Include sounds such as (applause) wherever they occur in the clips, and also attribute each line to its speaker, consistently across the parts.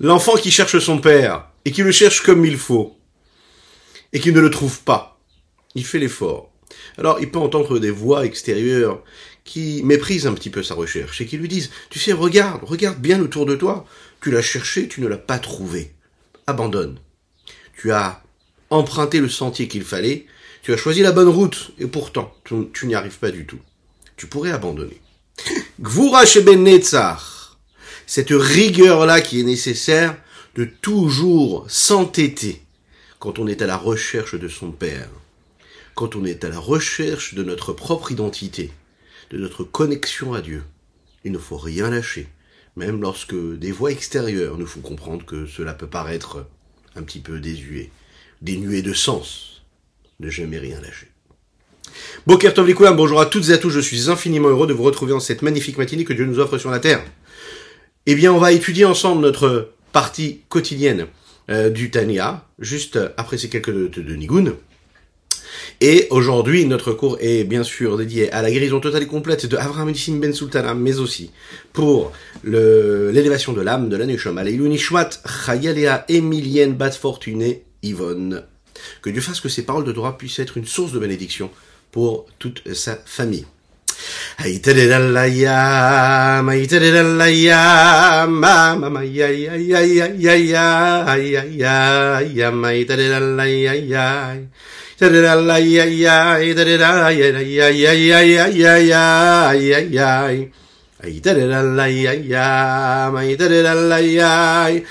Speaker 1: L'enfant qui cherche son père et qui le cherche comme il faut et qui ne le trouve pas, il fait l'effort. Alors il peut entendre des voix extérieures qui méprisent un petit peu sa recherche et qui lui disent, tu sais, regarde, regarde bien autour de toi, tu l'as cherché, tu ne l'as pas trouvé. Abandonne. Tu as emprunté le sentier qu'il fallait, tu as choisi la bonne route, et pourtant, tu, n'y arrives pas du tout. Tu pourrais abandonner. (laughs) Gvura cette rigueur-là qui est nécessaire de toujours s'entêter quand on est à la recherche de son Père, quand on est à la recherche de notre propre identité, de notre connexion à Dieu. Il ne faut rien lâcher, même lorsque des voix extérieures nous font comprendre que cela peut paraître un petit peu désuet, dénué de sens. Ne jamais rien lâcher. Boker bonjour à toutes et à tous, je suis infiniment heureux de vous retrouver en cette magnifique matinée que Dieu nous offre sur la terre. Eh bien, on va étudier ensemble notre partie quotidienne euh, du Tania, juste après ces quelques de, de. Et aujourd'hui, notre cours est bien sûr dédié à la guérison totale et complète de Avraham Nissim Ben Sultana, mais aussi pour l'élévation de l'âme de la Neshama, Nishmat Chayalea Emilienne Bat Fortuné Yvonne. Que Dieu fasse que ces paroles de droit puissent être une source de bénédiction pour toute sa famille. Hey did it la ya, hey did it la ya, ma ma ma ya ya ya ya ya ya ya ya ya ma did it la ya ya. Ya ya, did it la ya ya ya ya ya ya ya ya ya. Ay da da da la ya ya, ay da da da la ya, ay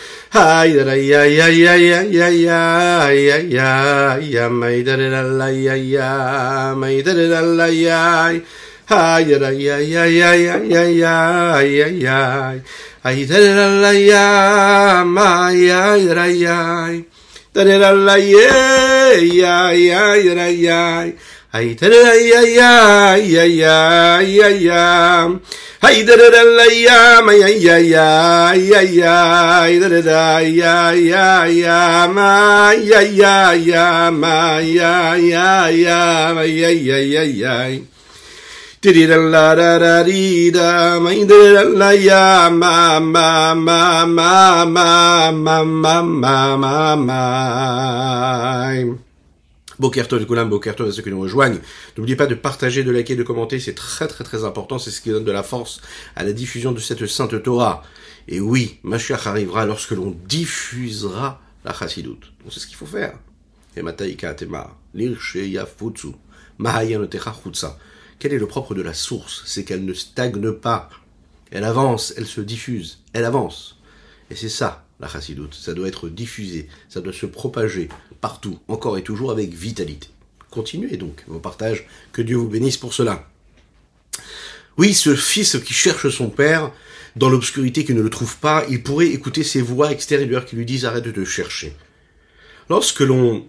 Speaker 1: da da ya ya ya ya ya ya ya ya ya, ay da da da la ya ya, ay da da da la ya. Yeah ma yeah yeah yeah yeah yeah da da da yeah yeah yeah ma yeah yeah yeah ma yeah yeah yeah ma yeah yeah yeah yeah la da da di da ma da la ya ma ma ma ma ma ma ma ma ma ma Bokerto de Koulam, Bokerto à ceux qui nous rejoignent. N'oubliez pas de partager, de liker, de commenter, c'est très très très important, c'est ce qui donne de la force à la diffusion de cette sainte Torah. Et oui, Mashiach arrivera lorsque l'on diffusera la chassidoute. Donc c'est ce qu'il faut faire. Et Mataika Tema, Lirshe Yafutsu, Chutsa. Quel est le propre de la source? C'est qu'elle ne stagne pas. Elle avance, elle se diffuse, elle avance. Et c'est ça, la chassidoute. Ça doit être diffusé, ça doit se propager partout, encore et toujours avec vitalité. Continuez donc vos partages. Que Dieu vous bénisse pour cela. Oui, ce fils qui cherche son père, dans l'obscurité qui ne le trouve pas, il pourrait écouter ces voix extérieures qui lui disent arrête de chercher. Lorsque l'on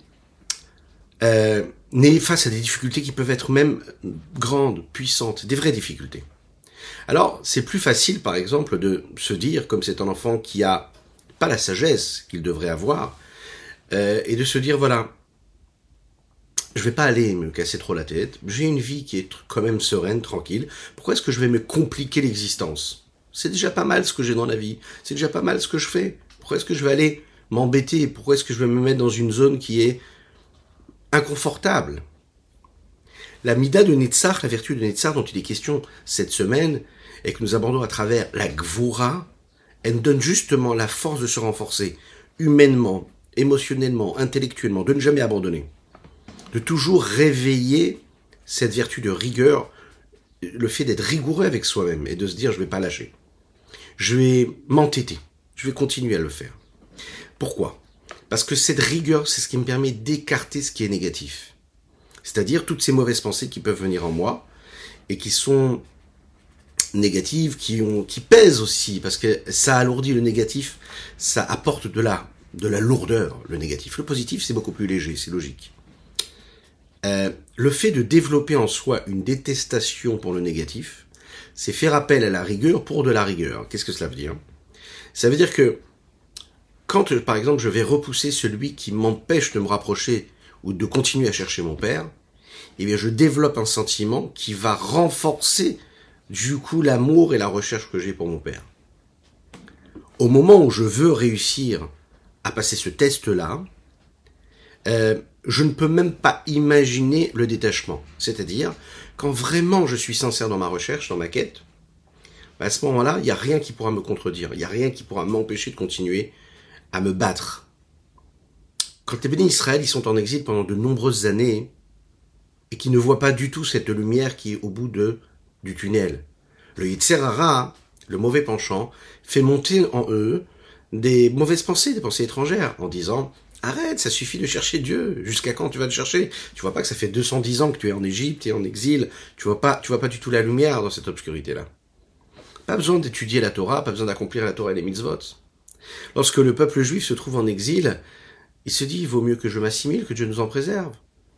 Speaker 1: euh, n'est face à des difficultés qui peuvent être même grandes, puissantes, des vraies difficultés. Alors, c'est plus facile, par exemple, de se dire, comme c'est un enfant qui a pas la sagesse qu'il devrait avoir, euh, et de se dire, voilà, je vais pas aller me casser trop la tête, j'ai une vie qui est quand même sereine, tranquille, pourquoi est-ce que je vais me compliquer l'existence? C'est déjà pas mal ce que j'ai dans la vie, c'est déjà pas mal ce que je fais, pourquoi est-ce que je vais aller m'embêter, pourquoi est-ce que je vais me mettre dans une zone qui est inconfortable. La mida de Netzach, la vertu de Netzach dont il est question cette semaine, et que nous abordons à travers la Gvura, elle nous donne justement la force de se renforcer, humainement, émotionnellement, intellectuellement, de ne jamais abandonner. De toujours réveiller cette vertu de rigueur, le fait d'être rigoureux avec soi-même et de se dire je vais pas lâcher. Je vais m'entêter. Je vais continuer à le faire. Pourquoi? Parce que cette rigueur, c'est ce qui me permet d'écarter ce qui est négatif. C'est-à-dire toutes ces mauvaises pensées qui peuvent venir en moi et qui sont négatives, qui, ont, qui pèsent aussi, parce que ça alourdit le négatif, ça apporte de la, de la lourdeur, le négatif. Le positif, c'est beaucoup plus léger, c'est logique. Euh, le fait de développer en soi une détestation pour le négatif, c'est faire appel à la rigueur pour de la rigueur. Qu'est-ce que cela veut dire? Ça veut dire que quand, par exemple, je vais repousser celui qui m'empêche de me rapprocher ou de continuer à chercher mon père, eh bien, je développe un sentiment qui va renforcer, du coup, l'amour et la recherche que j'ai pour mon père. au moment où je veux réussir à passer ce test-là, euh, je ne peux même pas imaginer le détachement. C'est-à-dire, quand vraiment je suis sincère dans ma recherche, dans ma quête, à ce moment-là, il n'y a rien qui pourra me contredire, il n'y a rien qui pourra m'empêcher de continuer à me battre. Quand les bénis Israël, ils sont en exil pendant de nombreuses années, et qui ne voient pas du tout cette lumière qui est au bout de, du tunnel. Le Yitzhara, le mauvais penchant, fait monter en eux des mauvaises pensées, des pensées étrangères, en disant Arrête, ça suffit de chercher Dieu. Jusqu'à quand tu vas le chercher? Tu vois pas que ça fait 210 ans que tu es en Égypte et en exil. Tu vois pas, tu vois pas du tout la lumière dans cette obscurité-là. Pas besoin d'étudier la Torah, pas besoin d'accomplir la Torah et les mitzvot. Lorsque le peuple juif se trouve en exil, il se dit, il vaut mieux que je m'assimile, que Dieu nous en préserve.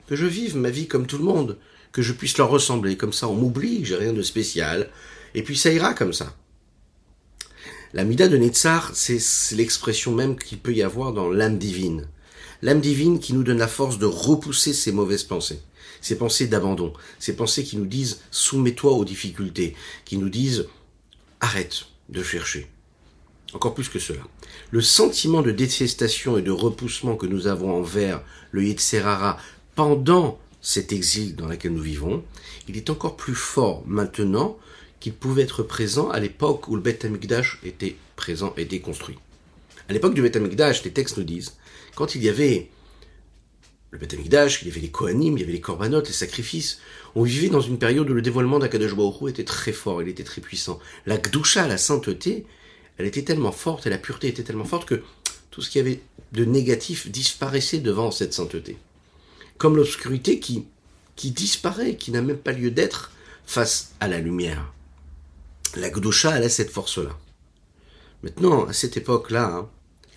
Speaker 1: Que je vive ma vie comme tout le monde. Que je puisse leur ressembler. Comme ça, on m'oublie, j'ai rien de spécial. Et puis ça ira comme ça. La Mida de Netzar, c'est l'expression même qu'il peut y avoir dans l'âme divine. L'âme divine qui nous donne la force de repousser ces mauvaises pensées, ces pensées d'abandon, ces pensées qui nous disent soumets-toi aux difficultés, qui nous disent arrête de chercher. Encore plus que cela. Le sentiment de détestation et de repoussement que nous avons envers le Yetzerara pendant cet exil dans lequel nous vivons, il est encore plus fort maintenant qu'il pouvait être présent à l'époque où le Beth Amikdash était présent, était construit. À l'époque du Beth Amikdash, les textes nous disent, quand il y avait le Beth Amikdash, il y avait les Kohanim, il y avait les Korbanot, les sacrifices, on vivait dans une période où le dévoilement d'Akadosh Baruch était très fort, il était très puissant. La Gdusha, la sainteté, elle était tellement forte et la pureté était tellement forte que tout ce qui avait de négatif disparaissait devant cette sainteté. Comme l'obscurité qui, qui disparaît, qui n'a même pas lieu d'être face à la lumière. La Gdusha, elle a cette force-là. Maintenant, à cette époque-là, hein,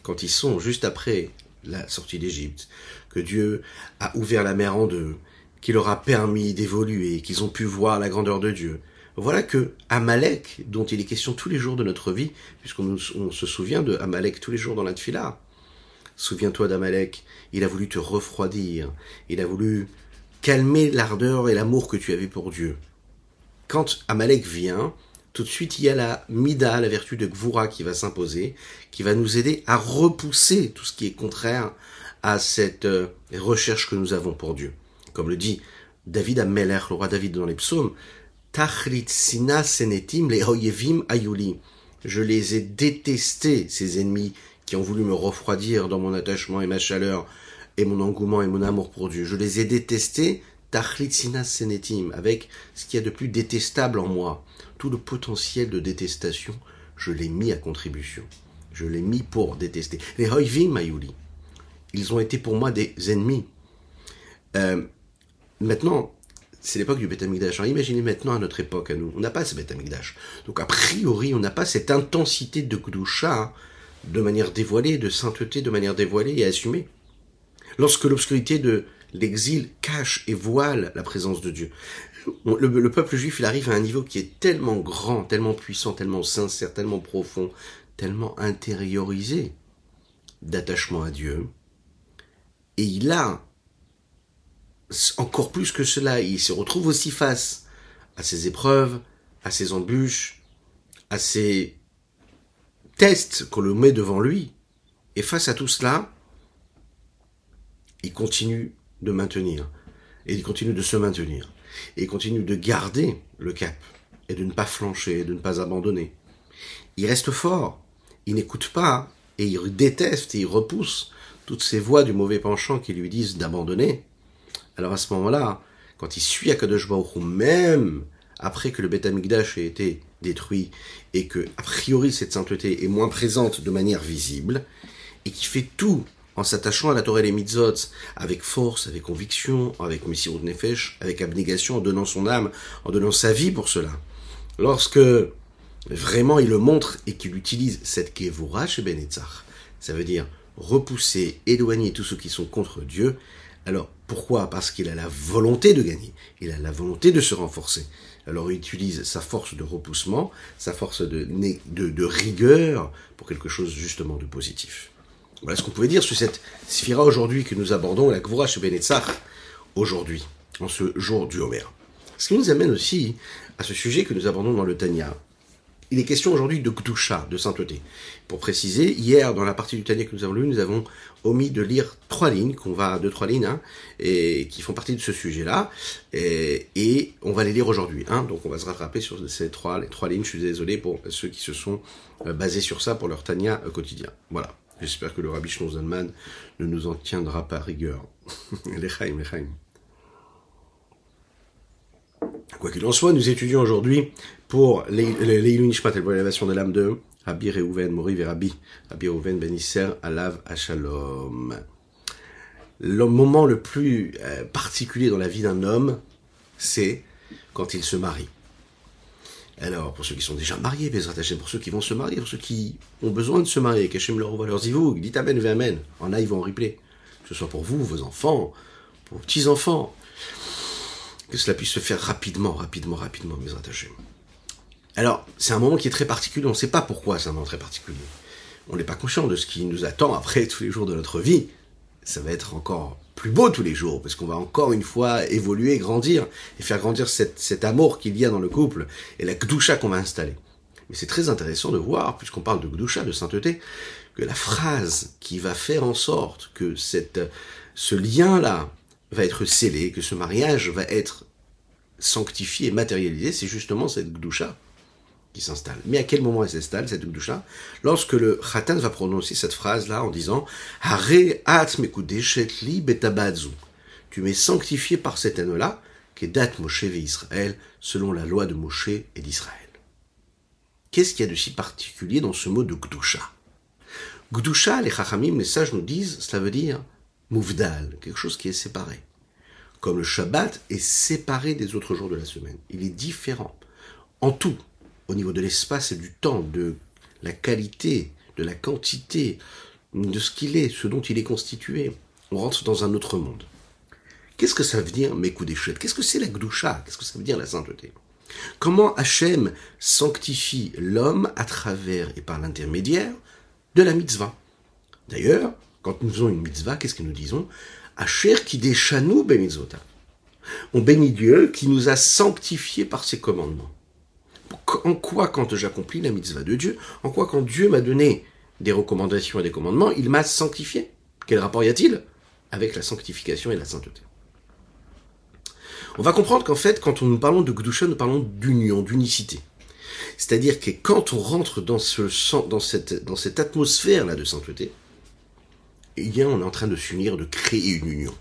Speaker 1: quand ils sont juste après la sortie d'Égypte, que Dieu a ouvert la mer en deux, qu'il leur a permis d'évoluer, qu'ils ont pu voir la grandeur de Dieu. Voilà que Amalek, dont il est question tous les jours de notre vie, puisqu'on se souvient de Amalek tous les jours dans la Tfila. Souviens-toi d'Amalek, il a voulu te refroidir, il a voulu calmer l'ardeur et l'amour que tu avais pour Dieu. Quand Amalek vient, tout de suite il y a la mida, la vertu de Gvura qui va s'imposer, qui va nous aider à repousser tout ce qui est contraire à cette euh, recherche que nous avons pour Dieu. Comme le dit David Ameler, le roi David dans les psaumes, senetim le oyevim ayuli. Je les ai détestés, ces ennemis qui ont voulu me refroidir dans mon attachement et ma chaleur et mon engouement et mon amour pour Dieu. Je les ai détestés, Tachlit sina senetim, avec ce qu'il y a de plus détestable en moi tout le potentiel de détestation, je l'ai mis à contribution. Je l'ai mis pour détester. Les Hoivim Mayuli, ils ont été pour moi des ennemis. Euh, maintenant, c'est l'époque du Beth imaginez maintenant à notre époque, à nous, on n'a pas ce Beth Donc a priori, on n'a pas cette intensité de Gdusha de manière dévoilée, de sainteté de manière dévoilée et assumée. Lorsque l'obscurité de l'exil cache et voile la présence de Dieu. Le, peuple juif, il arrive à un niveau qui est tellement grand, tellement puissant, tellement sincère, tellement profond, tellement intériorisé d'attachement à Dieu. Et il a, encore plus que cela, il se retrouve aussi face à ses épreuves, à ses embûches, à ses tests qu'on le met devant lui. Et face à tout cela, il continue de maintenir. Et il continue de se maintenir et continue de garder le cap et de ne pas flancher, de ne pas abandonner. Il reste fort, il n'écoute pas et il déteste et il repousse toutes ces voix du mauvais penchant qui lui disent d'abandonner. Alors à ce moment-là, quand il suit Akadosh Baruch même après que le Beth Amikdash ait été détruit et que, a priori, cette sainteté est moins présente de manière visible, et qui fait tout en s'attachant à la Torah et les mitzvot avec force, avec conviction, avec Messirut Nefesh, avec abnégation, en donnant son âme, en donnant sa vie pour cela. Lorsque vraiment il le montre et qu'il utilise cette Kevura chez Benetzach, ça veut dire repousser, éloigner tous ceux qui sont contre Dieu. Alors pourquoi? Parce qu'il a la volonté de gagner, il a la volonté de se renforcer. Alors il utilise sa force de repoussement, sa force de, rigueur pour quelque chose justement de positif. Voilà ce qu'on pouvait dire sur cette sphira aujourd'hui que nous abordons, la Gvura Benetzach, aujourd'hui, en ce jour du Homer. Ce qui nous amène aussi à ce sujet que nous abordons dans le Tanya, il est question aujourd'hui de Gdusha, de sainteté. Pour préciser, hier, dans la partie du Tania que nous avons lu, nous avons omis de lire trois lignes, qu'on va, deux, trois lignes, hein, et qui font partie de ce sujet-là, et, on va les lire aujourd'hui, hein, donc on va se rattraper sur ces trois, lignes, je suis désolé pour ceux qui se sont euh, basés sur ça pour leur Tania euh, quotidien. Voilà. J'espère que le Rabbi Zalman ne nous en tiendra pas rigueur. (laughs) les chaim, les. Quoi qu'il en soit, nous étudions aujourd'hui pour l'Eilun Nishmat et l'élévation de l'âme de Rabbi Reuven, Mori et Rabbi, Reuven Ben Alav Ashalom. Le moment le plus euh, particulier dans la vie d'un homme, c'est quand il se marie. Alors, pour ceux qui sont déjà mariés, pour ceux qui vont se marier, pour ceux qui ont besoin de se marier, qu'Hachem leur envoie leurs zivou, dites Amen, Amen. En vont en replay. Que ce soit pour vous, vos enfants, vos petits-enfants. Que cela puisse se faire rapidement, rapidement, rapidement, mes attachés. Alors, c'est un moment qui est très particulier, on ne sait pas pourquoi c'est un moment très particulier. On n'est pas conscient de ce qui nous attend après tous les jours de notre vie. Ça va être encore plus beau tous les jours, parce qu'on va encore une fois évoluer, grandir, et faire grandir cet amour qu'il y a dans le couple, et la gdoucha qu'on va installer. Mais c'est très intéressant de voir, puisqu'on parle de gdoucha, de sainteté, que la phrase qui va faire en sorte que ce lien-là va être scellé, que ce mariage va être sanctifié, matérialisé, c'est justement cette s'installe. Mais à quel moment elle s'installe, cette Gdusha Lorsque le Khatan va prononcer cette phrase-là en disant. Tu m'es sanctifié par cette haine-là, qui est date Moshe Israël, selon la loi de Moshe et d'Israël. Qu'est-ce qu'il y a de si particulier dans ce mot de Gdusha Gdusha, les Chachamim, les sages nous disent, cela veut dire mouvdal, quelque chose qui est séparé. Comme le Shabbat est séparé des autres jours de la semaine. Il est différent. En tout, au niveau de l'espace et du temps, de la qualité, de la quantité, de ce qu'il est, ce dont il est constitué. On rentre dans un autre monde. Qu'est-ce que ça veut dire mes coups d'échelle? Qu'est-ce que c'est la gdoucha Qu'est-ce que ça veut dire la sainteté? Comment Hachem sanctifie l'homme à travers et par l'intermédiaire de la mitzvah? D'ailleurs, quand nous faisons une mitzvah, qu'est-ce que nous disons? Asher qui déchanou ben On bénit Dieu qui nous a sanctifiés par ses commandements en quoi quand j'accomplis la mitzvah de Dieu, en quoi quand Dieu m'a donné des recommandations et des commandements, il m'a sanctifié? Quel rapport y a-t-il avec la sanctification et la sainteté? On va comprendre qu'en fait, quand nous parlons de Gdusha, nous parlons d'union, d'unicité. C'est-à-dire que quand on rentre dans, ce, dans, cette, dans cette atmosphère-là de sainteté, eh bien, on est en train de s'unir, de créer une union.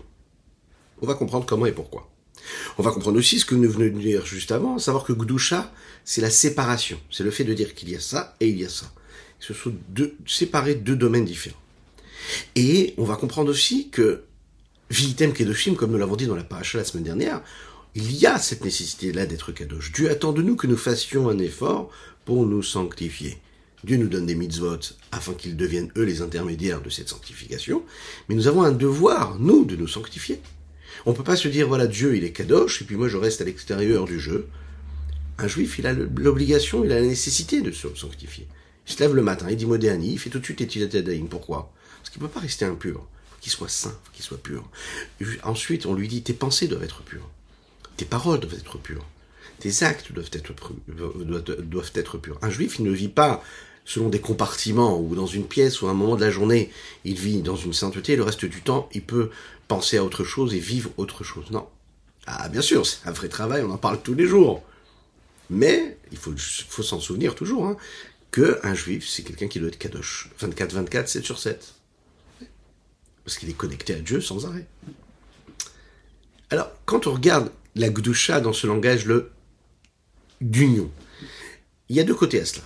Speaker 1: On va comprendre comment et pourquoi. On va comprendre aussi ce que nous venons de dire juste avant, savoir que Gdusha, c'est la séparation. C'est le fait de dire qu'il y a ça et il y a ça. Ce sont deux, séparés deux domaines différents. Et on va comprendre aussi que Vitem Kedoshim, comme nous l'avons dit dans la paracha la semaine dernière, il y a cette nécessité-là d'être Kadosh. Dieu attend de nous que nous fassions un effort pour nous sanctifier. Dieu nous donne des mitzvot afin qu'ils deviennent eux les intermédiaires de cette sanctification, mais nous avons un devoir, nous, de nous sanctifier. On peut pas se dire, voilà, Dieu, il est kadosh, et puis moi, je reste à l'extérieur du jeu. Un juif, il a l'obligation, il a la nécessité de se sanctifier. Il se lève le matin, il dit Modéani, il fait tout de suite Etilatadaïn. Pourquoi? Parce qu'il ne peut pas rester impur. Il faut qu'il soit saint, qu'il soit pur. ensuite, on lui dit tes pensées doivent être pures. Tes paroles doivent être pures. Tes actes doivent être, doivent être purs. Un juif, il ne vit pas selon des compartiments ou dans une pièce ou à un moment de la journée, il vit dans une sainteté, le reste du temps, il peut penser à autre chose et vivre autre chose. Non. Ah, bien sûr, c'est un vrai travail, on en parle tous les jours. Mais, il faut, s'en souvenir toujours, hein, que un juif, c'est quelqu'un qui doit être kadosh. 24-24, 7 sur 7. Parce qu'il est connecté à Dieu sans arrêt. Alors, quand on regarde la gdusha dans ce langage le d'union, il y a deux côtés à cela.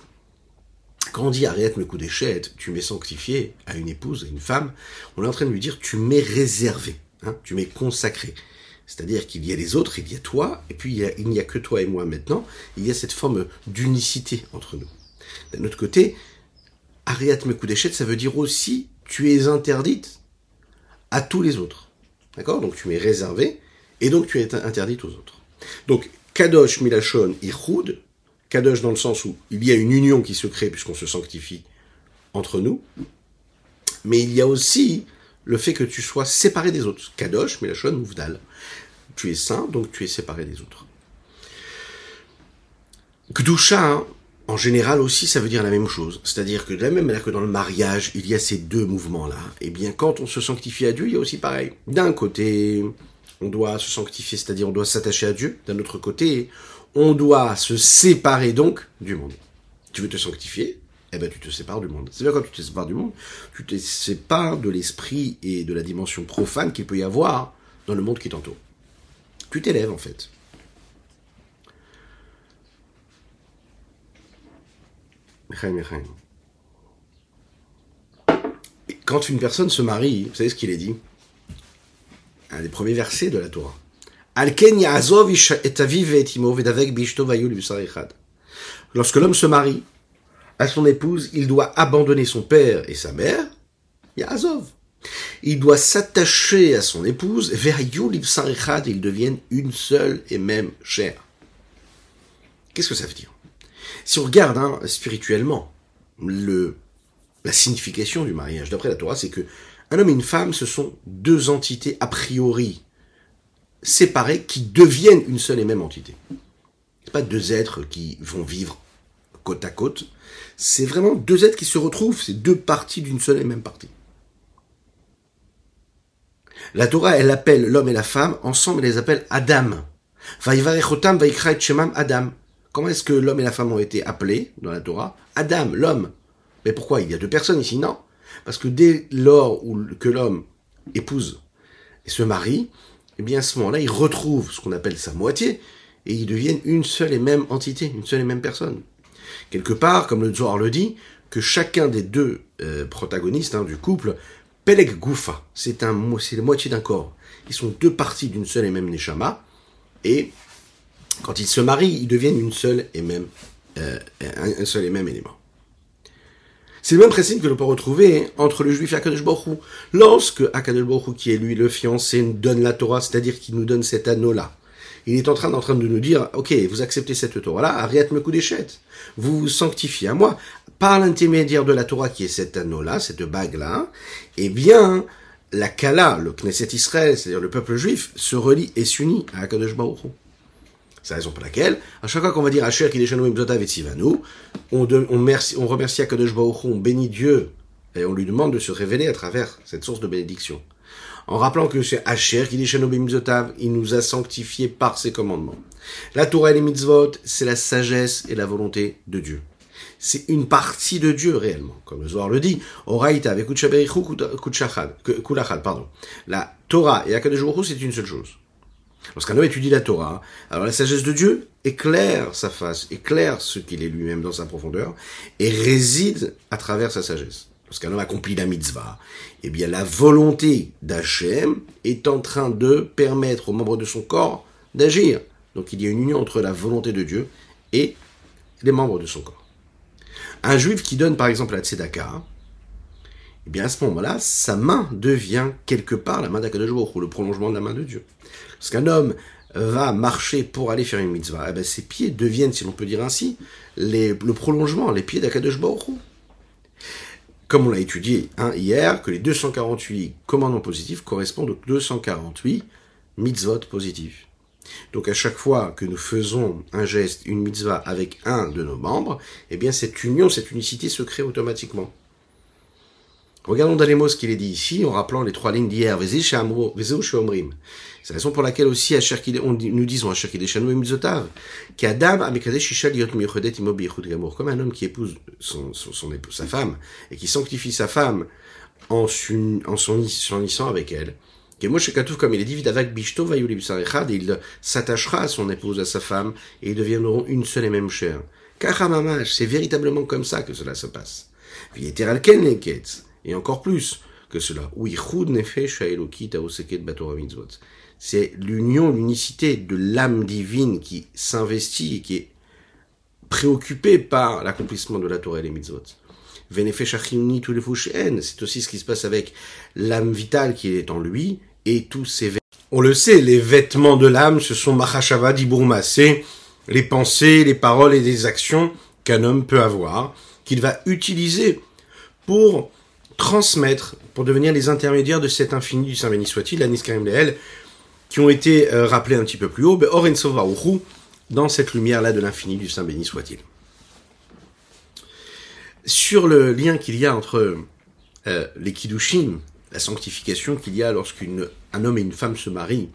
Speaker 1: Quand arrête mes coups d'échette, tu m'es sanctifié à une épouse, à une femme, on est en train de lui dire tu m'es réservé, hein, tu m'es consacré. C'est-à-dire qu'il y a les autres, il y a toi, et puis il n'y a, que toi et moi maintenant. Il y a cette forme d'unicité entre nous. D'un autre côté, Ariat d'échette, ça veut dire aussi tu es interdite à tous les autres. D'accord? Donc tu m'es réservé, et donc tu es interdite aux autres. Donc, Kadosh Milachon Ichud, Kadosh dans le sens où il y a une union qui se crée puisqu'on se sanctifie entre nous, mais il y a aussi le fait que tu sois séparé des autres. Kadosh, Milachon, Mouvdal. Tu es saint, donc tu es séparé des autres. Gdusha, en général aussi, ça veut dire la même chose. C'est-à-dire que de la même manière que dans le mariage, il y a ces deux mouvements-là, et eh bien quand on se sanctifie à Dieu, il y a aussi pareil. D'un côté, on doit se sanctifier, c'est-à-dire on doit s'attacher à Dieu. D'un autre côté, on doit se séparer donc du monde. Tu veux te sanctifier Eh ben tu te sépares du monde. C'est-à-dire quand tu te sépares du monde, tu te sépares de l'esprit et de la dimension profane qu'il peut y avoir dans le monde qui t'entoure. Tu t'élèves en fait. Quand une personne se marie, vous savez ce qu'il est dit? Un des premiers versets de la Torah. Lorsque l'homme se marie à son épouse, il doit abandonner son père et sa mère. Il doit s'attacher à son épouse, ils deviennent une seule et même chair. Qu'est-ce que ça veut dire? Si on regarde hein, spirituellement le, la signification du mariage, d'après la Torah, c'est que un homme et une femme, ce sont deux entités a priori séparées qui deviennent une seule et même entité. Ce pas deux êtres qui vont vivre côte à côte. C'est vraiment deux êtres qui se retrouvent, c'est deux parties d'une seule et même partie. La Torah, elle appelle l'homme et la femme, ensemble, elle les appelle Adam. Adam. Comment est-ce que l'homme et la femme ont été appelés dans la Torah? Adam, l'homme. Mais pourquoi? Il y a deux personnes ici Non? Parce que dès lors que l'homme épouse et se marie, eh bien ce moment-là, il retrouve ce qu'on appelle sa moitié, et ils deviennent une seule et même entité, une seule et même personne. Quelque part, comme le Zohar le dit, que chacun des deux euh, protagonistes hein, du couple, Peleg Goufa, c'est la moitié d'un corps. Ils sont deux parties d'une seule et même Neshama, et quand ils se marient, ils deviennent une seule et même, euh, un, seul et même élément. C'est le même principe que l'on peut retrouver entre le juif et Akadosh Baruch Lorsque Akadosh Baruch qui est lui le fiancé, nous donne la Torah, c'est-à-dire qu'il nous donne cet anneau-là, il est en train, en train de nous dire, ok, vous acceptez cette Torah-là, Ariat me. Vous vous sanctifiez à moi. Par l'intermédiaire de la Torah qui est cet anneau-là, cette bague-là, eh bien, la Kala, le Knesset Israël, c'est-à-dire le peuple juif, se relie et s'unit à Akadosh Baruch c'est la raison pour laquelle, à chaque fois qu'on va dire Asher Kideshanu Imzotav et Tzivanu, on, on, on remercie Akadosh on bénit Dieu, et on lui demande de se révéler à travers cette source de bénédiction. En rappelant que c'est Asher Kideshanu Imzotav, il nous a sanctifiés par ses commandements. La Torah et les mitzvot, c'est la sagesse et la volonté de Dieu. C'est une partie de Dieu réellement, comme le Zohar le dit. Oraita avec Kulachad, pardon. La Torah et Akadosh c'est une seule chose. Lorsqu'un homme étudie la Torah, alors la sagesse de Dieu éclaire sa face, éclaire ce qu'il est lui-même dans sa profondeur, et réside à travers sa sagesse. Lorsqu'un homme accomplit la mitzvah, eh bien la volonté d'Hachem est en train de permettre aux membres de son corps d'agir. Donc il y a une union entre la volonté de Dieu et les membres de son corps. Un juif qui donne par exemple la tzedaka, eh bien à ce moment-là, sa main devient quelque part la main d'Akadosh ou le prolongement de la main de Dieu. Lorsqu'un homme va marcher pour aller faire une mitzvah, eh bien, ses pieds deviennent, si l'on peut dire ainsi, le prolongement, les pieds d'Akadosh Comme on l'a étudié hein, hier, que les 248 commandements positifs correspondent aux 248 mitzvot positifs. Donc à chaque fois que nous faisons un geste, une mitzvah avec un de nos membres, eh bien cette union, cette unicité se crée automatiquement. Regardons mots ce qu'il est dit ici, en rappelant les trois lignes d'hier. C'est la raison pour laquelle aussi, nous disons à comme un homme qui épouse son, son, son épouse, sa femme, et qui sanctifie sa femme en, s'unissant avec elle. Comme il est dit, il s'attachera à son épouse, à sa femme, et ils deviendront une seule et même chair. c'est véritablement comme ça que cela se passe. Et encore plus que cela. C'est l'union, l'unicité de l'âme divine qui s'investit et qui est préoccupée par l'accomplissement de la Torah et les mitzvot. C'est aussi ce qui se passe avec l'âme vitale qui est en lui et tous ses vêtements. On le sait, les vêtements de l'âme, ce sont Mahashava Diburma, c'est les pensées, les paroles et les actions qu'un homme peut avoir, qu'il va utiliser pour transmettre pour devenir les intermédiaires de cet infini du Saint béni soit-il, la Niskarim Leel, qui ont été euh, rappelés un petit peu plus haut, dans cette lumière-là de l'infini du Saint béni soit-il. sur le lien qu'il y a entre euh, les Kiddushin, la sanctification qu'il y a lorsqu'un homme et une femme se marient,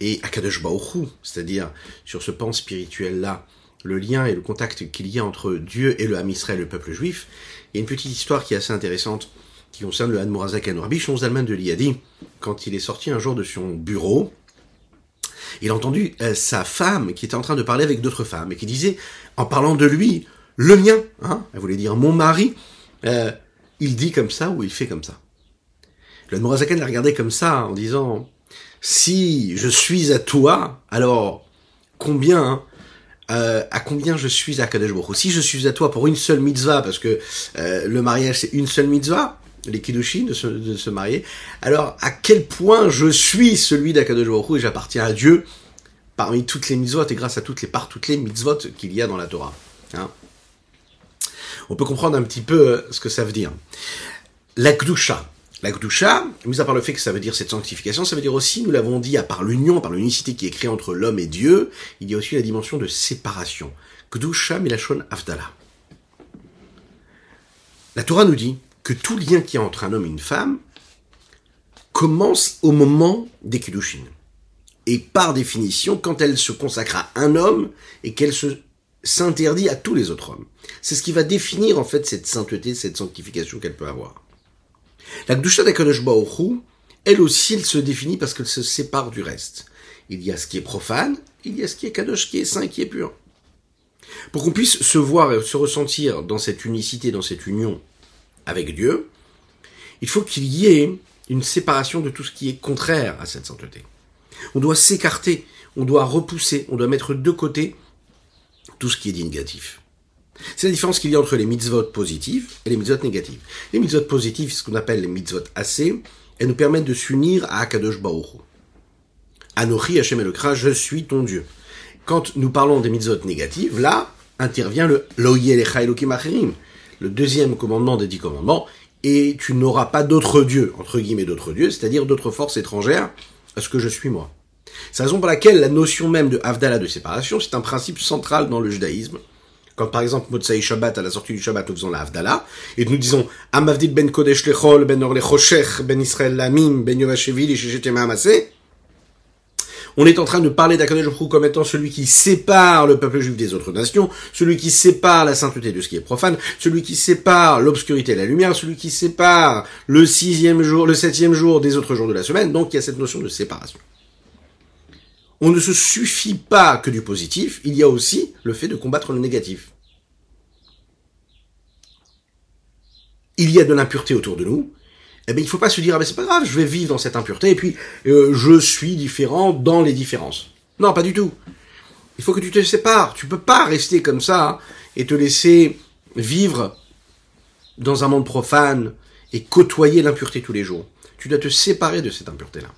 Speaker 1: et Akadosh Baoru, c'est-à-dire sur ce pan spirituel-là, le lien et le contact qu'il y a entre Dieu et le Ham Israël, le peuple juif, il y a une petite histoire qui est assez intéressante, qui concerne le Hanmorazak et Rabbi Shonzalman de Liadi, quand il est sorti un jour de son bureau, il a entendu euh, sa femme qui était en train de parler avec d'autres femmes, et qui disait, en parlant de lui, le mien, hein, elle voulait dire mon mari, euh, il dit comme ça ou il fait comme ça. Le Morazaken l'a regardé comme ça en disant si je suis à toi, alors combien euh, à combien je suis à Kadesh Si je suis à toi pour une seule mitzvah, parce que euh, le mariage c'est une seule mitzvah, les kiddushin de se, de se marier, alors à quel point je suis celui d'Akadosh et j'appartiens à Dieu parmi toutes les mitzvot et grâce à toutes les par toutes les mitzvot qu'il y a dans la Torah. Hein? On peut comprendre un petit peu euh, ce que ça veut dire. La Gdusha. La Gdusha, mis à part le fait que ça veut dire cette sanctification, ça veut dire aussi, nous l'avons dit, à part l'union, par l'unicité qui est créée entre l'homme et Dieu, il y a aussi la dimension de séparation. Gdusha milachon avdala. La Torah nous dit que tout lien qui y a entre un homme et une femme commence au moment des Kiddushin. Et par définition, quand elle se consacre à un homme et qu'elle se s'interdit à tous les autres hommes. C'est ce qui va définir en fait cette sainteté, cette sanctification qu'elle peut avoir. La Gdusha d'Akadosh elle aussi, elle se définit parce qu'elle se sépare du reste. Il y a ce qui est profane, il y a ce qui est Kadosh, qui est saint, qui est pur. Pour qu'on puisse se voir et se ressentir dans cette unicité, dans cette union avec Dieu, il faut qu'il y ait une séparation de tout ce qui est contraire à cette sainteté. On doit s'écarter, on doit repousser, on doit mettre de côté tout ce qui est dit négatif. C'est la différence qu'il y a entre les mitzvot positifs et les mitzvot négatifs. Les mitzvot positifs, ce qu'on appelle les mitzvot assez, elles nous permettent de s'unir à Akadosh Baruch Anochi Hashem Elokra, je suis ton Dieu. Quand nous parlons des mitzvot négatives, là intervient le Loyelecha Elokim Acherim, le deuxième commandement des dix commandements, et tu n'auras pas d'autres dieux, entre guillemets d'autres dieux, c'est-à-dire d'autres forces étrangères à ce que je suis moi. C'est la raison pour laquelle la notion même de Havdalah de séparation, c'est un principe central dans le judaïsme. Quand par exemple Motsai Shabbat, à la sortie du Shabbat, nous faisons la Havdalah, et nous disons ben Kodesh lechol, ben ben Israël lamim, ben on est en train de parler d'Akadosh comme étant celui qui sépare le peuple juif des autres nations, celui qui sépare la sainteté de ce qui est profane, celui qui sépare l'obscurité et la lumière, celui qui sépare le sixième jour, le septième jour des autres jours de la semaine. Donc il y a cette notion de séparation on ne se suffit pas que du positif, il y a aussi le fait de combattre le négatif. Il y a de l'impureté autour de nous, eh bien il ne faut pas se dire ah ben c'est pas grave, je vais vivre dans cette impureté et puis euh, je suis différent dans les différences. Non, pas du tout. Il faut que tu te sépares. Tu peux pas rester comme ça et te laisser vivre dans un monde profane et côtoyer l'impureté tous les jours. Tu dois te séparer de cette impureté-là.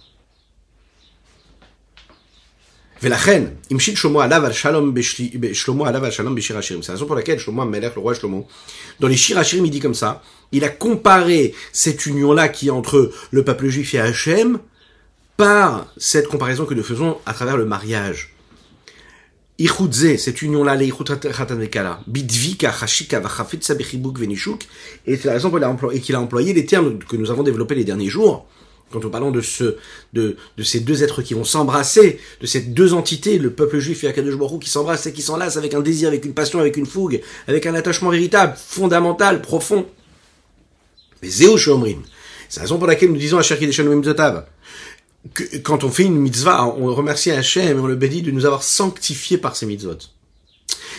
Speaker 1: C'est la raison pour laquelle Shlomo le roi Shlomo, dans les Shir il dit comme ça, il a comparé cette union-là qui est entre le peuple juif et Hachem par cette comparaison que nous faisons à travers le mariage. Cette union-là, et c'est la raison pour laquelle il a employé les termes que nous avons développés les derniers jours, quand nous parlons de ces deux êtres qui vont s'embrasser, de ces deux entités, le peuple juif et Akadosh Baruch qui s'embrassent et qui s'enlacent avec un désir, avec une passion, avec une fougue, avec un attachement véritable, fondamental, profond. C'est la raison pour laquelle nous disons à Zotav, que quand on fait une mitzvah, on remercie Hachem et on le bénit de nous avoir sanctifiés par ces mitzvot.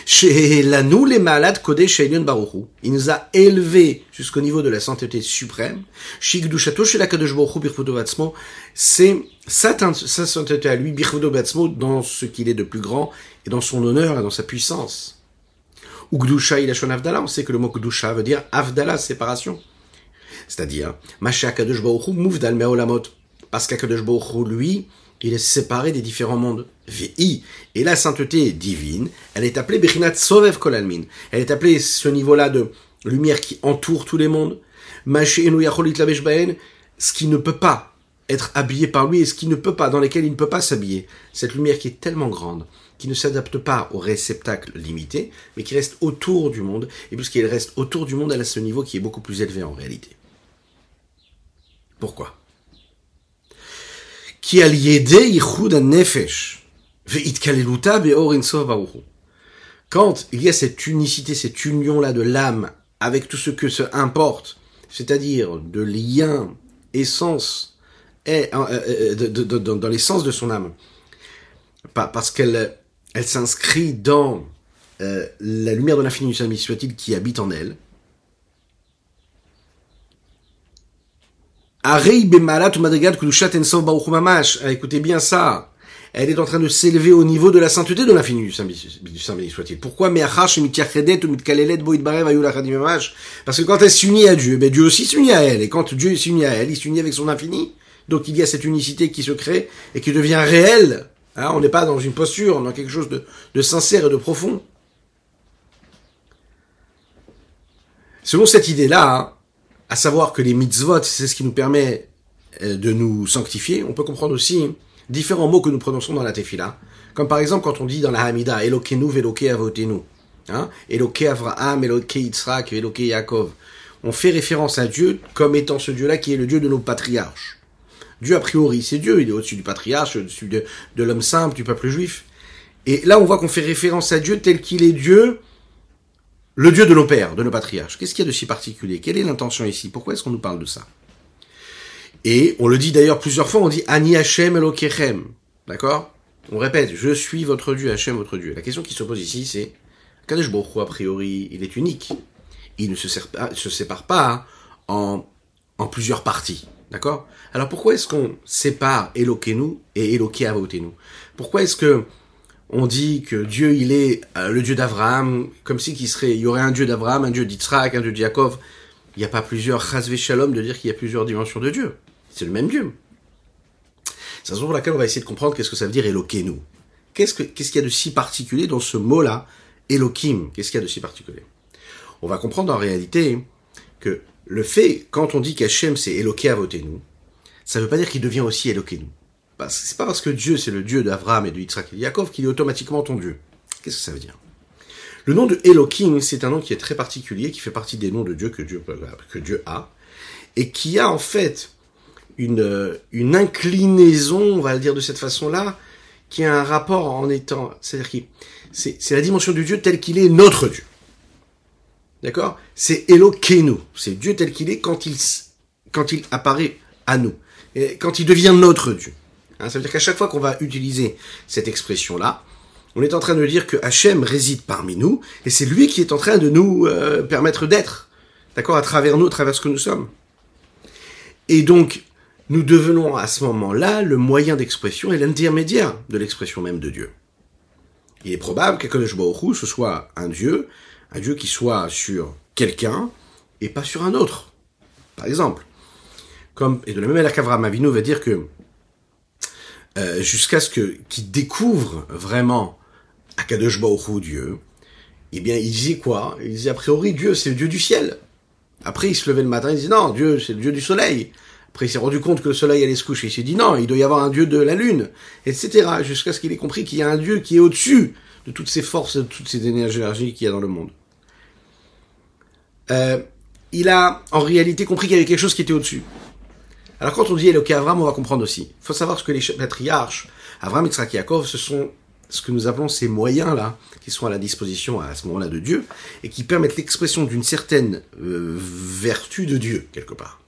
Speaker 1: Chez nous les malades. Il nous a élevés jusqu'au niveau de la sainteté suprême. C'est sa, sainteté à lui, dans ce qu'il est de plus grand et dans son honneur et dans sa puissance. Ugdusha ilashon Avdala, on sait que le mot Gdusha veut dire Avdala, séparation. C'est-à-dire, Kadosh Baruchu Mouvdal Meolamot. Parce qu'Akadosh lui, il est séparé des différents mondes. VI. Et la sainteté divine, elle est appelée Bechinat Sovev Kolalmin. Elle est appelée ce niveau-là de lumière qui entoure tous les mondes. Ce qui ne peut pas être habillé par lui et ce qui ne peut pas, dans lesquels il ne peut pas s'habiller. Cette lumière qui est tellement grande, qui ne s'adapte pas au réceptacle limité, mais qui reste autour du monde, et puisqu'elle reste autour du monde, elle a ce niveau qui est beaucoup plus élevé en réalité. Pourquoi? Quand il y a cette unicité, cette union-là de l'âme avec tout ce que ça importe, c'est-à-dire de lien, essence, euh, euh, euh, dans l'essence de son âme, parce qu'elle elle s'inscrit dans la lumière de l'infini du soit-il qui habite en elle. Écoutez bien ça elle est en train de s'élever au niveau de la sainteté de l'infini du Saint béni soit-il. Pourquoi? Parce que quand elle s'unit à Dieu, ben Dieu aussi s'unit à elle. Et quand Dieu s'unit à elle, il s'unit avec son infini. Donc il y a cette unicité qui se crée et qui devient réelle. Hein, on n'est pas dans une posture, on est dans quelque chose de, de sincère et de profond. Selon cette idée-là, hein, à savoir que les mitzvot, c'est ce qui nous permet euh, de nous sanctifier, on peut comprendre aussi différents mots que nous prononçons dans la tefila. Comme par exemple quand on dit dans la Hamida, Elokenu veloke avotenu. Hein? Eloke Avraham, Eloke Yitzhak, Eloke Yaakov. On fait référence à Dieu comme étant ce Dieu-là qui est le Dieu de nos patriarches. Dieu, a priori, c'est Dieu. Il est au-dessus du patriarche, au-dessus de, de l'homme simple, du peuple juif. Et là, on voit qu'on fait référence à Dieu tel qu'il est Dieu, le Dieu de nos pères, de nos patriarches. Qu'est-ce qu'il y a de si particulier? Quelle est l'intention ici? Pourquoi est-ce qu'on nous parle de ça? Et on le dit d'ailleurs plusieurs fois, on dit Ani Hashem Elokechem. D'accord? On répète, je suis votre Dieu, Hashem votre Dieu. La question qui se pose ici, c'est Kadesh Baruch a priori, il est unique. Il ne se, sépare pas en, en plusieurs parties. D'accord? Alors pourquoi est-ce qu'on sépare Elokenu et nous Pourquoi est-ce que on dit que Dieu, il est euh, le Dieu d'Abraham, comme si qu'il serait, il y aurait un Dieu d'Abraham, un Dieu d'Yitzhak, un Dieu de Yaakov. Il n'y a pas plusieurs chasvé shalom de dire qu'il y a plusieurs dimensions de Dieu. C'est le même Dieu. C'est la raison pour laquelle on va essayer de comprendre qu'est-ce que ça veut dire Elokeinu. Qu'est-ce qu'il y a de si particulier dans ce mot-là, Elohim Qu'est-ce qu'il y a de si particulier? On va comprendre en réalité que le fait, quand on dit qu'Hachem c'est Eloké nous, ça ne veut pas dire qu'il devient aussi Elokeinu. C'est pas parce que Dieu c'est le Dieu d'Abraham et de Yitzhak et de Yaakov qu'il est automatiquement ton Dieu. Qu'est-ce que ça veut dire? Le nom de Elohim, c'est un nom qui est très particulier, qui fait partie des noms de Dieu que Dieu, que Dieu a, et qui a en fait une, une inclinaison, on va le dire de cette façon-là, qui a un rapport en étant, c'est-à-dire que c'est, c'est la dimension du Dieu tel qu'il est notre Dieu. D'accord? C'est Elokeinu, c'est Dieu tel qu'il est quand il, quand il apparaît à nous, et quand il devient notre Dieu. Hein, ça veut dire qu'à chaque fois qu'on va utiliser cette expression-là, on est en train de dire que Hachem réside parmi nous, et c'est lui qui est en train de nous euh, permettre d'être, d'accord, à travers nous, à travers ce que nous sommes. Et donc, nous devenons à ce moment-là le moyen d'expression et l'intermédiaire de l'expression même de Dieu. Il est probable qu'Akadosh Baruch ce soit un Dieu, un Dieu qui soit sur quelqu'un et pas sur un autre. Par exemple, comme et de la même manière qu'Avraham Avinu va dire que euh, jusqu'à ce que qu'il découvre vraiment Akadosh Baruch Dieu, eh bien il disait quoi Il disait a priori Dieu c'est le Dieu du ciel. Après il se levait le matin, il disait non Dieu c'est le Dieu du soleil. Après, il s'est rendu compte que le soleil allait se coucher. Il s'est dit non, il doit y avoir un dieu de la lune, etc. Jusqu'à ce qu'il ait compris qu'il y a un dieu qui est au-dessus de toutes ces forces, de toutes ces énergies qu'il y a dans le monde. Euh, il a en réalité compris qu'il y avait quelque chose qui était au-dessus. Alors quand on dit Eloké Avram, on va comprendre aussi. Il faut savoir ce que les patriarches, Avram, Yitzhak Yaakov, ce sont ce que nous appelons ces moyens-là, qui sont à la disposition à ce moment-là de Dieu, et qui permettent l'expression d'une certaine euh, vertu de Dieu, quelque part.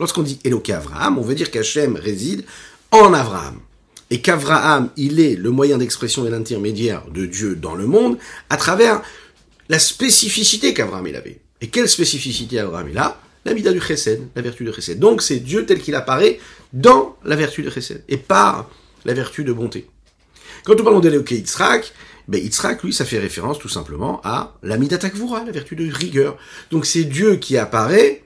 Speaker 1: Lorsqu'on dit Eloké Avraham, on veut dire qu'Hachem réside en Avraham. Et qu'Avraham, il est le moyen d'expression et l'intermédiaire de Dieu dans le monde à travers la spécificité qu'Avraham il avait. Et quelle spécificité Avraham il a? La mida du chesed, la vertu de chesed. Donc c'est Dieu tel qu'il apparaît dans la vertu de chesed et par la vertu de bonté. Quand nous parlons d'Eloké Yitzhak, ben lui, ça fait référence tout simplement à la mida takvura, la vertu de rigueur. Donc c'est Dieu qui apparaît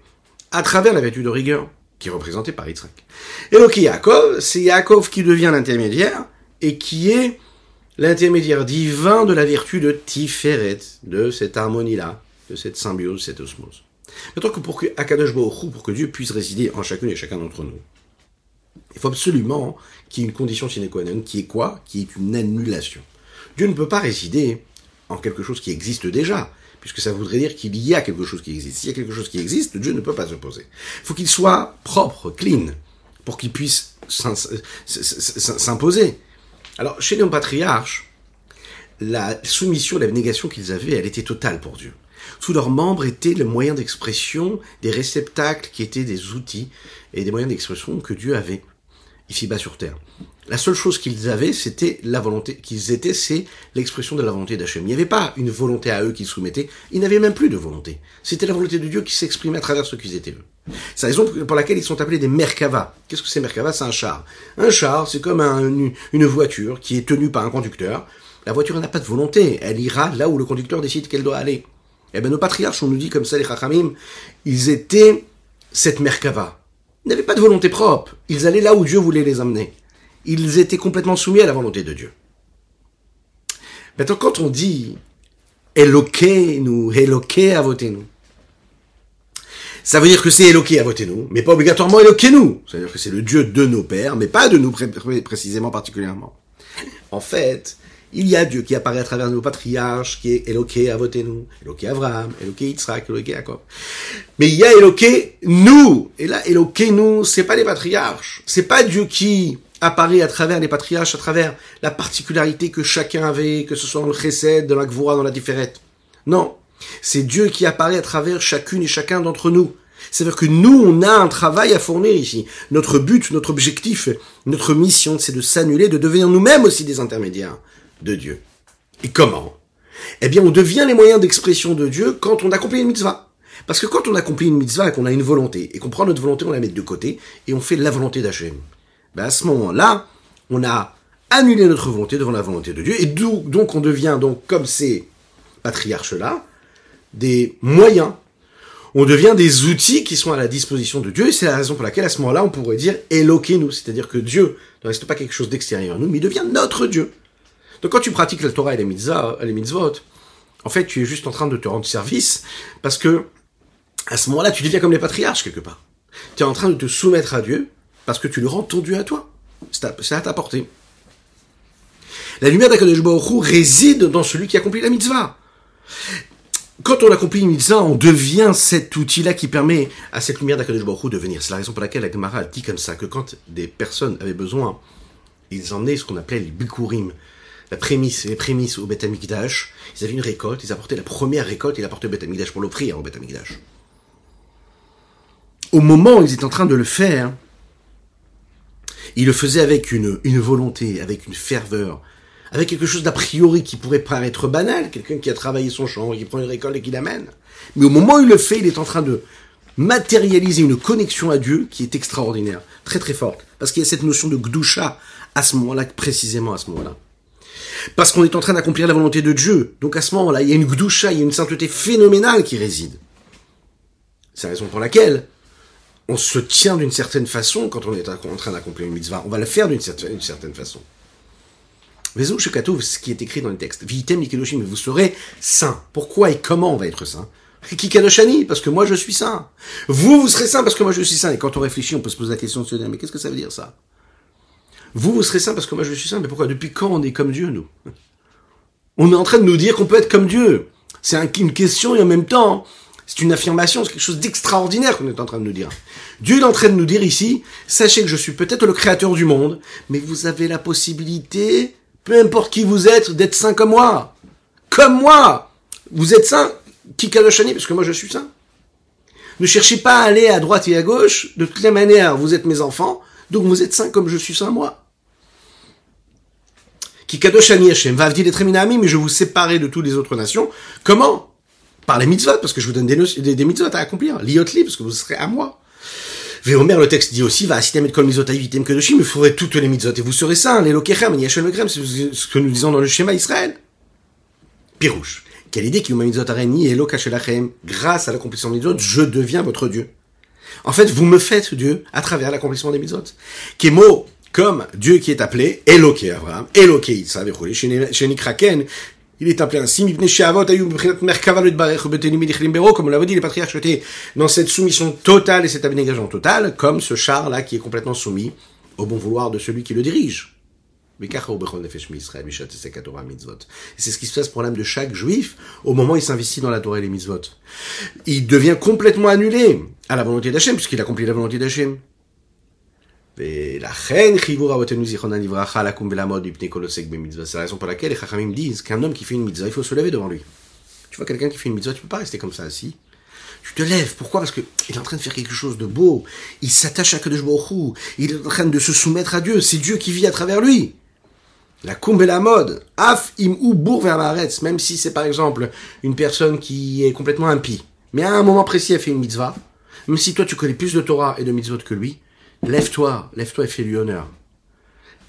Speaker 1: à travers la vertu de rigueur, qui est représentée par Yitzhak. Et donc Yaakov, c'est Yaakov qui devient l'intermédiaire, et qui est l'intermédiaire divin de la vertu de Tiferet, de cette harmonie-là, de cette symbiose, cette osmose. Maintenant que pour que Akadosh pour que Dieu puisse résider en chacune et chacun d'entre nous, Il faut absolument qu'il y ait une condition sine qua non, qui est quoi? Qui est une annulation. Dieu ne peut pas résider en quelque chose qui existe déjà, puisque ça voudrait dire qu'il y a quelque chose qui existe. S'il y a quelque chose qui existe, Dieu ne peut pas s'opposer. Il faut qu'il soit propre, clean, pour qu'il puisse s'imposer. Alors, chez les patriarches, la soumission, la négation qu'ils avaient, elle était totale pour Dieu. Tous leurs membres étaient le moyen d'expression, des réceptacles qui étaient des outils et des moyens d'expression que Dieu avait ici-bas sur terre. La seule chose qu'ils avaient, c'était la volonté qu'ils étaient, c'est l'expression de la volonté d'Hachem. Il n'y avait pas une volonté à eux qu'ils soumettaient, ils n'avaient même plus de volonté. C'était la volonté de Dieu qui s'exprimait à travers ce qu'ils étaient eux. C'est la raison pour laquelle ils sont appelés des Merkava. Qu'est-ce que c'est Merkava? C'est un char. Un char, c'est comme une voiture qui est tenue par un conducteur. La voiture n'a pas de volonté, elle ira là où le conducteur décide qu'elle doit aller. Eh bien, nos patriarches, on nous dit comme ça, les Chachamim, ils étaient cette Merkava. Ils n'avaient pas de volonté propre. Ils allaient là où Dieu voulait les amener. Ils étaient complètement soumis à la volonté de Dieu. Maintenant, quand on dit Eloqué voté nous, ça veut dire que c'est voté nous, mais pas obligatoirement Eloqué nous. C'est-à-dire que c'est le Dieu de nos pères, mais pas de nous précisément particulièrement. En fait, il y a Dieu qui apparaît à travers nos patriarches, qui est Eloqué à voter nous, Eloqué Abraham, Eloqué Yitzhak, Eloqué Jacob. Mais il y a Eloqué nous. Et là, Eloqué nous, c'est pas les patriarches. C'est pas Dieu qui apparaît à travers les patriarches, à travers la particularité que chacun avait, que ce soit dans le chesed, dans la gvoura, dans la différette. Non. C'est Dieu qui apparaît à travers chacune et chacun d'entre nous. C'est-à-dire que nous, on a un travail à fournir ici. Notre but, notre objectif, notre mission, c'est de s'annuler, de devenir nous-mêmes aussi des intermédiaires de Dieu. Et comment? Eh bien, on devient les moyens d'expression de Dieu quand on accomplit une mitzvah. Parce que quand on accomplit une mitzvah et qu'on a une volonté, et qu'on prend notre volonté, on la met de côté, et on fait la volonté d'Hachem, ben à ce moment-là, on a annulé notre volonté devant la volonté de Dieu, et donc on devient, donc comme ces patriarches-là, des moyens, on devient des outils qui sont à la disposition de Dieu, et c'est la raison pour laquelle à ce moment-là, on pourrait dire éloquez-nous, c'est-à-dire que Dieu ne reste pas quelque chose d'extérieur à nous, mais il devient notre Dieu. Donc quand tu pratiques la Torah et les, mitzvot, les mitzvot, en fait, tu es juste en train de te rendre service parce que à ce moment-là, tu deviens comme les patriarches quelque part. Tu es en train de te soumettre à Dieu parce que tu le rends ton Dieu à toi. C'est à, ta portée. La lumière d'Akadosh réside dans celui qui accomplit la mitzvah. Quand on accomplit une mitzvah, on devient cet outil-là qui permet à cette lumière d'Akadosh Baruch de venir. C'est la raison pour laquelle la Gemara dit comme ça, que quand des personnes avaient besoin, ils emmenaient ce qu'on appelait les bikurim, la prémisse, les prémices au Beth Amikdash. Ils avaient une récolte, ils apportaient la première récolte, ils apportaient au Beth Amikdash pour l'offrir au Beth Amikdash. Au moment où ils étaient en train de le faire, ils le faisaient avec une, une volonté, avec une ferveur, avec quelque chose d'a priori qui pourrait paraître banal, quelqu'un qui a travaillé son champ, qui prend une récolte et qui l'amène. Mais au moment où il le fait, il est en train de matérialiser une connexion à Dieu qui est extraordinaire, très très forte. Parce qu'il y a cette notion de gdusha à ce moment-là, précisément à ce moment-là. Parce qu'on est en train d'accomplir la volonté de Dieu. Donc à ce moment-là, il y a une gdoucha, il y a une sainteté phénoménale qui réside. C'est la raison pour laquelle on se tient d'une certaine façon quand on est en train d'accomplir une mitzvah. On va la faire d'une certaine, certaine façon. Vezo ce qui est écrit dans le texte. Vitem mais vous serez saint. Pourquoi et comment on va être saint? Kikadoshani, parce que moi je suis saint. Vous, vous serez saint parce que moi je suis saint. Et quand on réfléchit, on peut se poser la question de se dire, mais qu'est-ce que ça veut dire ça? Vous, vous serez saint parce que moi je suis saint, mais pourquoi? Depuis quand on est comme Dieu, nous? On est en train de nous dire qu'on peut être comme Dieu. C'est une question et en même temps, c'est une affirmation, c'est quelque chose d'extraordinaire qu'on est en train de nous dire. Dieu est en train de nous dire ici, sachez que je suis peut-être le créateur du monde, mais vous avez la possibilité, peu importe qui vous êtes, d'être saint comme moi. Comme moi Vous êtes saint? Qui Kaloshani, parce que moi je suis saint. Ne cherchez pas à aller à droite et à gauche, de toutes les manières, vous êtes mes enfants, donc vous êtes saint comme je suis saint moi. Qui kadoshani Hashem, va les mais je vous séparer de toutes les autres nations. Comment? Par les mitzvot, parce que je vous donne des, des, mitzvot à accomplir. Liotli, parce que vous serez à moi. Véomer, le texte dit aussi, va assitem et kol mitzvot ayivitem kadoshim, vous ferez toutes les mitzvot et vous serez saints. Les lokechem, yachem c'est ce que nous disons dans le schéma Israël. Pirouche. Quelle idée qui mitzvot areni et grâce à l'accomplissement des mitzvot, je deviens votre Dieu. En fait, vous me faites Dieu à travers l'accomplissement des mitzvot. Kemo, comme Dieu qui est appelé Eloké Abraham, Eloké Yitzhak, chez Kraken, il est appelé ainsi, comme on l'avait dit, les patriarches étaient dans cette soumission totale et cette abnégation totale, comme ce char-là qui est complètement soumis au bon vouloir de celui qui le dirige. C'est ce qui se passe pour l'âme de chaque juif au moment où il s'investit dans la Torah et les mitzvot. Il devient complètement annulé à la volonté d'Hachem, puisqu'il accomplit la volonté d'Hachem. C'est la raison pour laquelle les Chachamim disent qu'un homme qui fait une mitzvah, il faut se lever devant lui. Tu vois quelqu'un qui fait une mitzvah, tu peux pas rester comme ça assis. Tu te lèves. Pourquoi? Parce qu'il est en train de faire quelque chose de beau. Il s'attache à Kadosh Baruch Il est en train de se soumettre à Dieu. C'est Dieu qui vit à travers lui. La kumbe la mode. Af im ou bour vers Même si c'est par exemple une personne qui est complètement impie. Mais à un moment précis, elle fait une mitzvah. Même si toi tu connais plus de Torah et de mitzvot que lui, lève-toi, lève-toi et fais-lui honneur.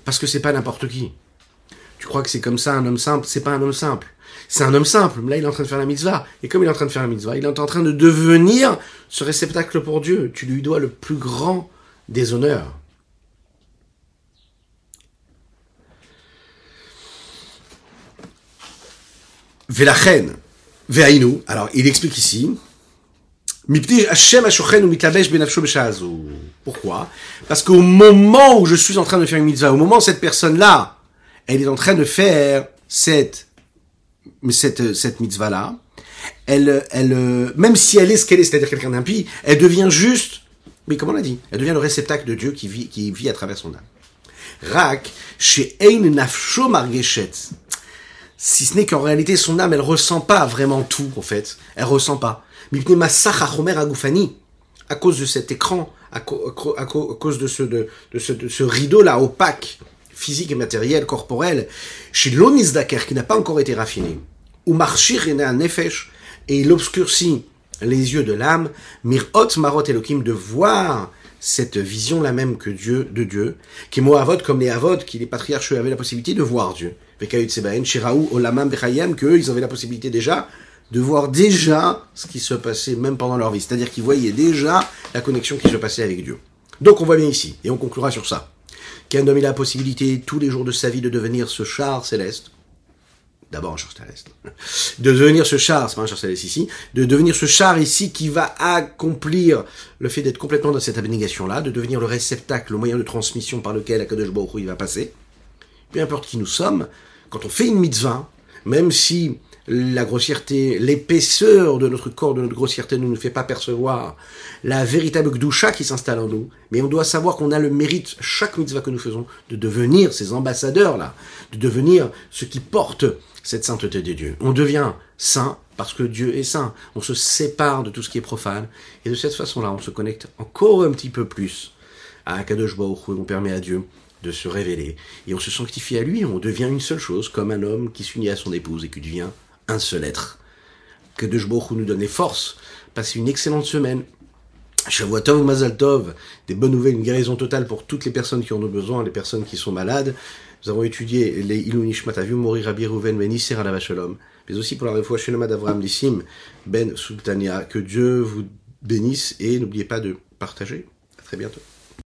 Speaker 1: Parce que c'est pas n'importe qui. Tu crois que c'est comme ça un homme simple, c'est pas un homme simple. C'est un homme simple. Là, il est en train de faire la mitzvah. Et comme il est en train de faire la mitzvah, il est en train de devenir ce réceptacle pour Dieu. Tu lui dois le plus grand des honneurs. Velachen, ve'ainu. Alors, il explique ici. Pourquoi? Parce qu'au moment où je suis en train de faire une mitzvah, au moment où cette personne-là, elle est en train de faire cette, cette, cette mitzvah-là, elle, elle, même si elle est ce qu'elle est, c'est-à-dire quelqu'un d'impie, elle devient juste, mais comme on l'a dit, elle devient le réceptacle de Dieu qui vit, qui vit à travers son âme. Rak, chez Ein Nafsho Margeshet. Si ce n'est qu'en réalité, son âme, elle ressent pas vraiment tout, en fait. Elle ressent pas. À cause de cet écran, à, cause de ce, de, ce, de ce rideau-là opaque, physique et matériel, corporel, chez l'onisdaker, qui n'a pas encore été raffiné, ou marchir nefesh, et il obscurcit les yeux de l'âme, mirot marot elokim, de voir cette vision la même que Dieu, de Dieu, qui avod comme les avod, qui les patriarches avaient la possibilité de voir Dieu. Olamam, Bechayam, qu'eux, ils avaient la possibilité déjà de voir déjà ce qui se passait même pendant leur vie. C'est-à-dire qu'ils voyaient déjà la connexion qui se passait avec Dieu. Donc on voit bien ici, et on conclura sur ça, qu'un homme a la possibilité tous les jours de sa vie de devenir ce char céleste, d'abord un char céleste, de devenir ce char, c'est pas un char céleste ici, de devenir ce char ici qui va accomplir le fait d'être complètement dans cette abnégation-là, de devenir le réceptacle, le moyen de transmission par lequel Akadosh Baruch il va passer. Peu importe qui nous sommes, quand on fait une mitzvah, même si la grossièreté, l'épaisseur de notre corps, de notre grossièreté ne nous fait pas percevoir la véritable gdoucha qui s'installe en nous. Mais on doit savoir qu'on a le mérite, chaque mitzvah que nous faisons, de devenir ces ambassadeurs-là, de devenir ceux qui portent cette sainteté de Dieu. On devient saint parce que Dieu est saint. On se sépare de tout ce qui est profane. Et de cette façon-là, on se connecte encore un petit peu plus à Akadosh Baruch on permet à Dieu de se révéler. Et on se sanctifie à lui, on devient une seule chose, comme un homme qui s'unit à son épouse et qui devient un seul être. Que de nous donne les forces. Passez une excellente semaine. Shavuotov ou Mazal Tov, des bonnes nouvelles, une guérison totale pour toutes les personnes qui en ont besoin, les personnes qui sont malades. Nous avons étudié les Ilunishmat Aviu Mori Rabbi Rouven Ben Isser mais aussi pour la réfoua Shelomad Avram Lissim Ben Sultania. Que Dieu vous bénisse et n'oubliez pas de partager. À très bientôt.